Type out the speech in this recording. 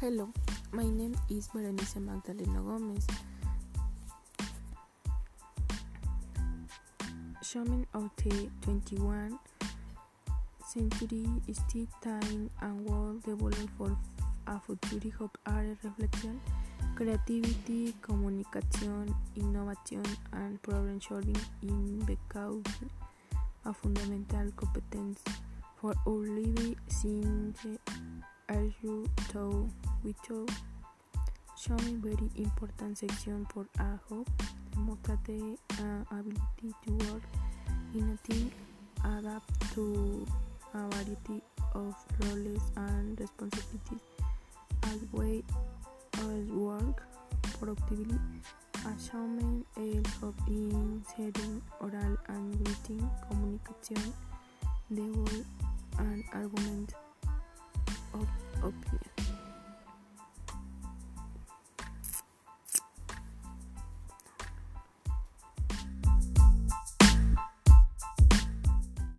Hello, my name is Berenice Magdalena Gomez. Showing of the 21st century still time and world developed for a future. Of art reflection, creativity, communication, innovation, and problem solving in become a fundamental competence for our living since as you told told showing very important section for a hope demonstrate uh, ability to work in a team. Adapt to a variety of roles and responsibilities. As well as work productively. Achievement help in setting oral and written communication. Level and argument